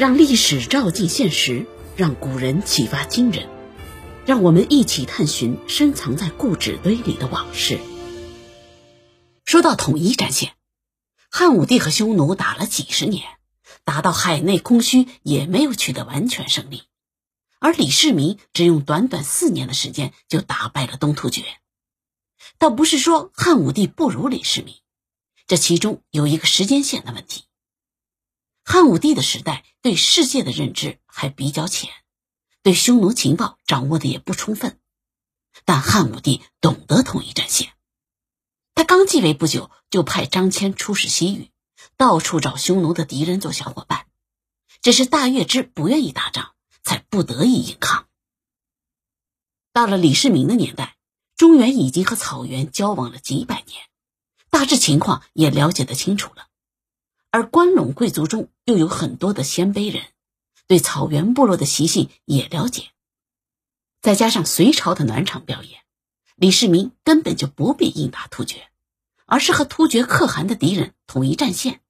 让历史照进现实，让古人启发今人，让我们一起探寻深藏在故纸堆里的往事。说到统一战线，汉武帝和匈奴打了几十年，打到海内空虚，也没有取得完全胜利。而李世民只用短短四年的时间就打败了东突厥。倒不是说汉武帝不如李世民，这其中有一个时间线的问题。汉武帝的时代对世界的认知还比较浅，对匈奴情报掌握的也不充分。但汉武帝懂得统一战线，他刚继位不久，就派张骞出使西域，到处找匈奴的敌人做小伙伴。只是大月支不愿意打仗，才不得已硬抗。到了李世民的年代，中原已经和草原交往了几百年，大致情况也了解得清楚了。而关陇贵族中又有很多的鲜卑人，对草原部落的习性也了解。再加上隋朝的暖场表演，李世民根本就不必硬打突厥，而是和突厥可汗的敌人统一战线，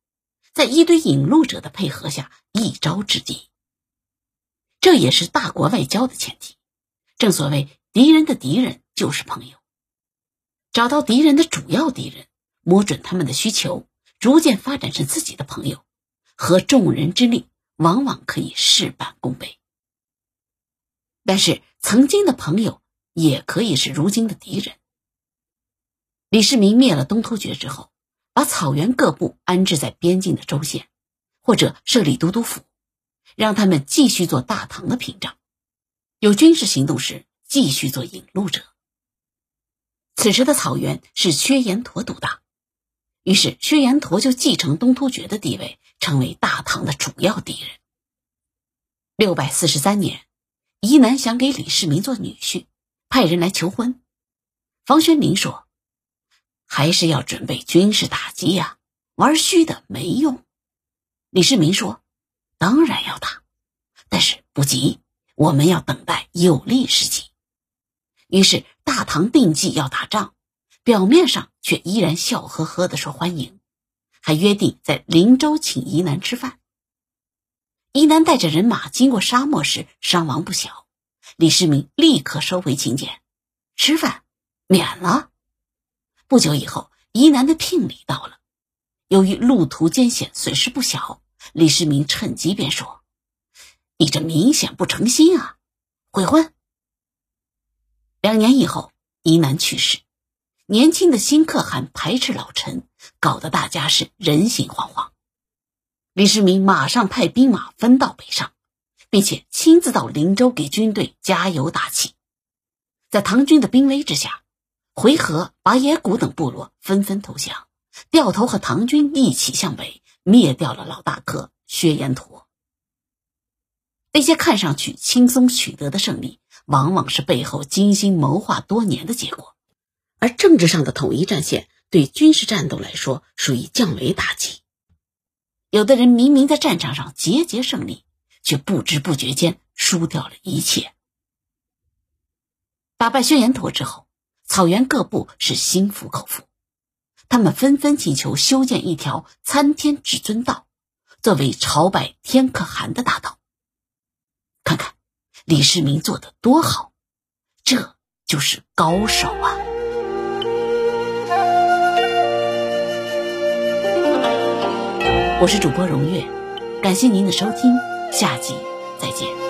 在一堆引路者的配合下一招制敌。这也是大国外交的前提。正所谓，敌人的敌人就是朋友。找到敌人的主要敌人，摸准他们的需求。逐渐发展成自己的朋友，合众人之力，往往可以事半功倍。但是，曾经的朋友也可以是如今的敌人。李世民灭了东突厥之后，把草原各部安置在边境的州县，或者设立都督府，让他们继续做大唐的屏障，有军事行动时继续做引路者。此时的草原是薛延陀独大。于是，薛延陀就继承东突厥的地位，成为大唐的主要敌人。六百四十三年，宜南想给李世民做女婿，派人来求婚。房玄龄说：“还是要准备军事打击呀，玩虚的没用。”李世民说：“当然要打，但是不急，我们要等待有利时机。”于是，大唐定计要打仗。表面上却依然笑呵呵的说欢迎，还约定在灵州请宜南吃饭。宜南带着人马经过沙漠时伤亡不小，李世民立刻收回请柬，吃饭免了。不久以后，宜南的聘礼到了，由于路途艰险，损失不小，李世民趁机便说：“你这明显不诚心啊，悔婚。”两年以后，宜南去世。年轻的新可汗排斥老臣，搞得大家是人心惶惶。李世民马上派兵马分道北上，并且亲自到灵州给军队加油打气。在唐军的兵威之下，回纥、拔野谷等部落纷纷投降，掉头和唐军一起向北，灭掉了老大哥薛延陀。那些看上去轻松取得的胜利，往往是背后精心谋划多年的结果。而政治上的统一战线对军事战斗来说属于降维打击。有的人明明在战场上节节胜利，却不知不觉间输掉了一切。打败薛延陀之后，草原各部是心服口服，他们纷纷请求修建一条参天至尊道，作为朝拜天可汗的大道。看看李世民做的多好，这就是高手啊！我是主播荣月，感谢您的收听，下集再见。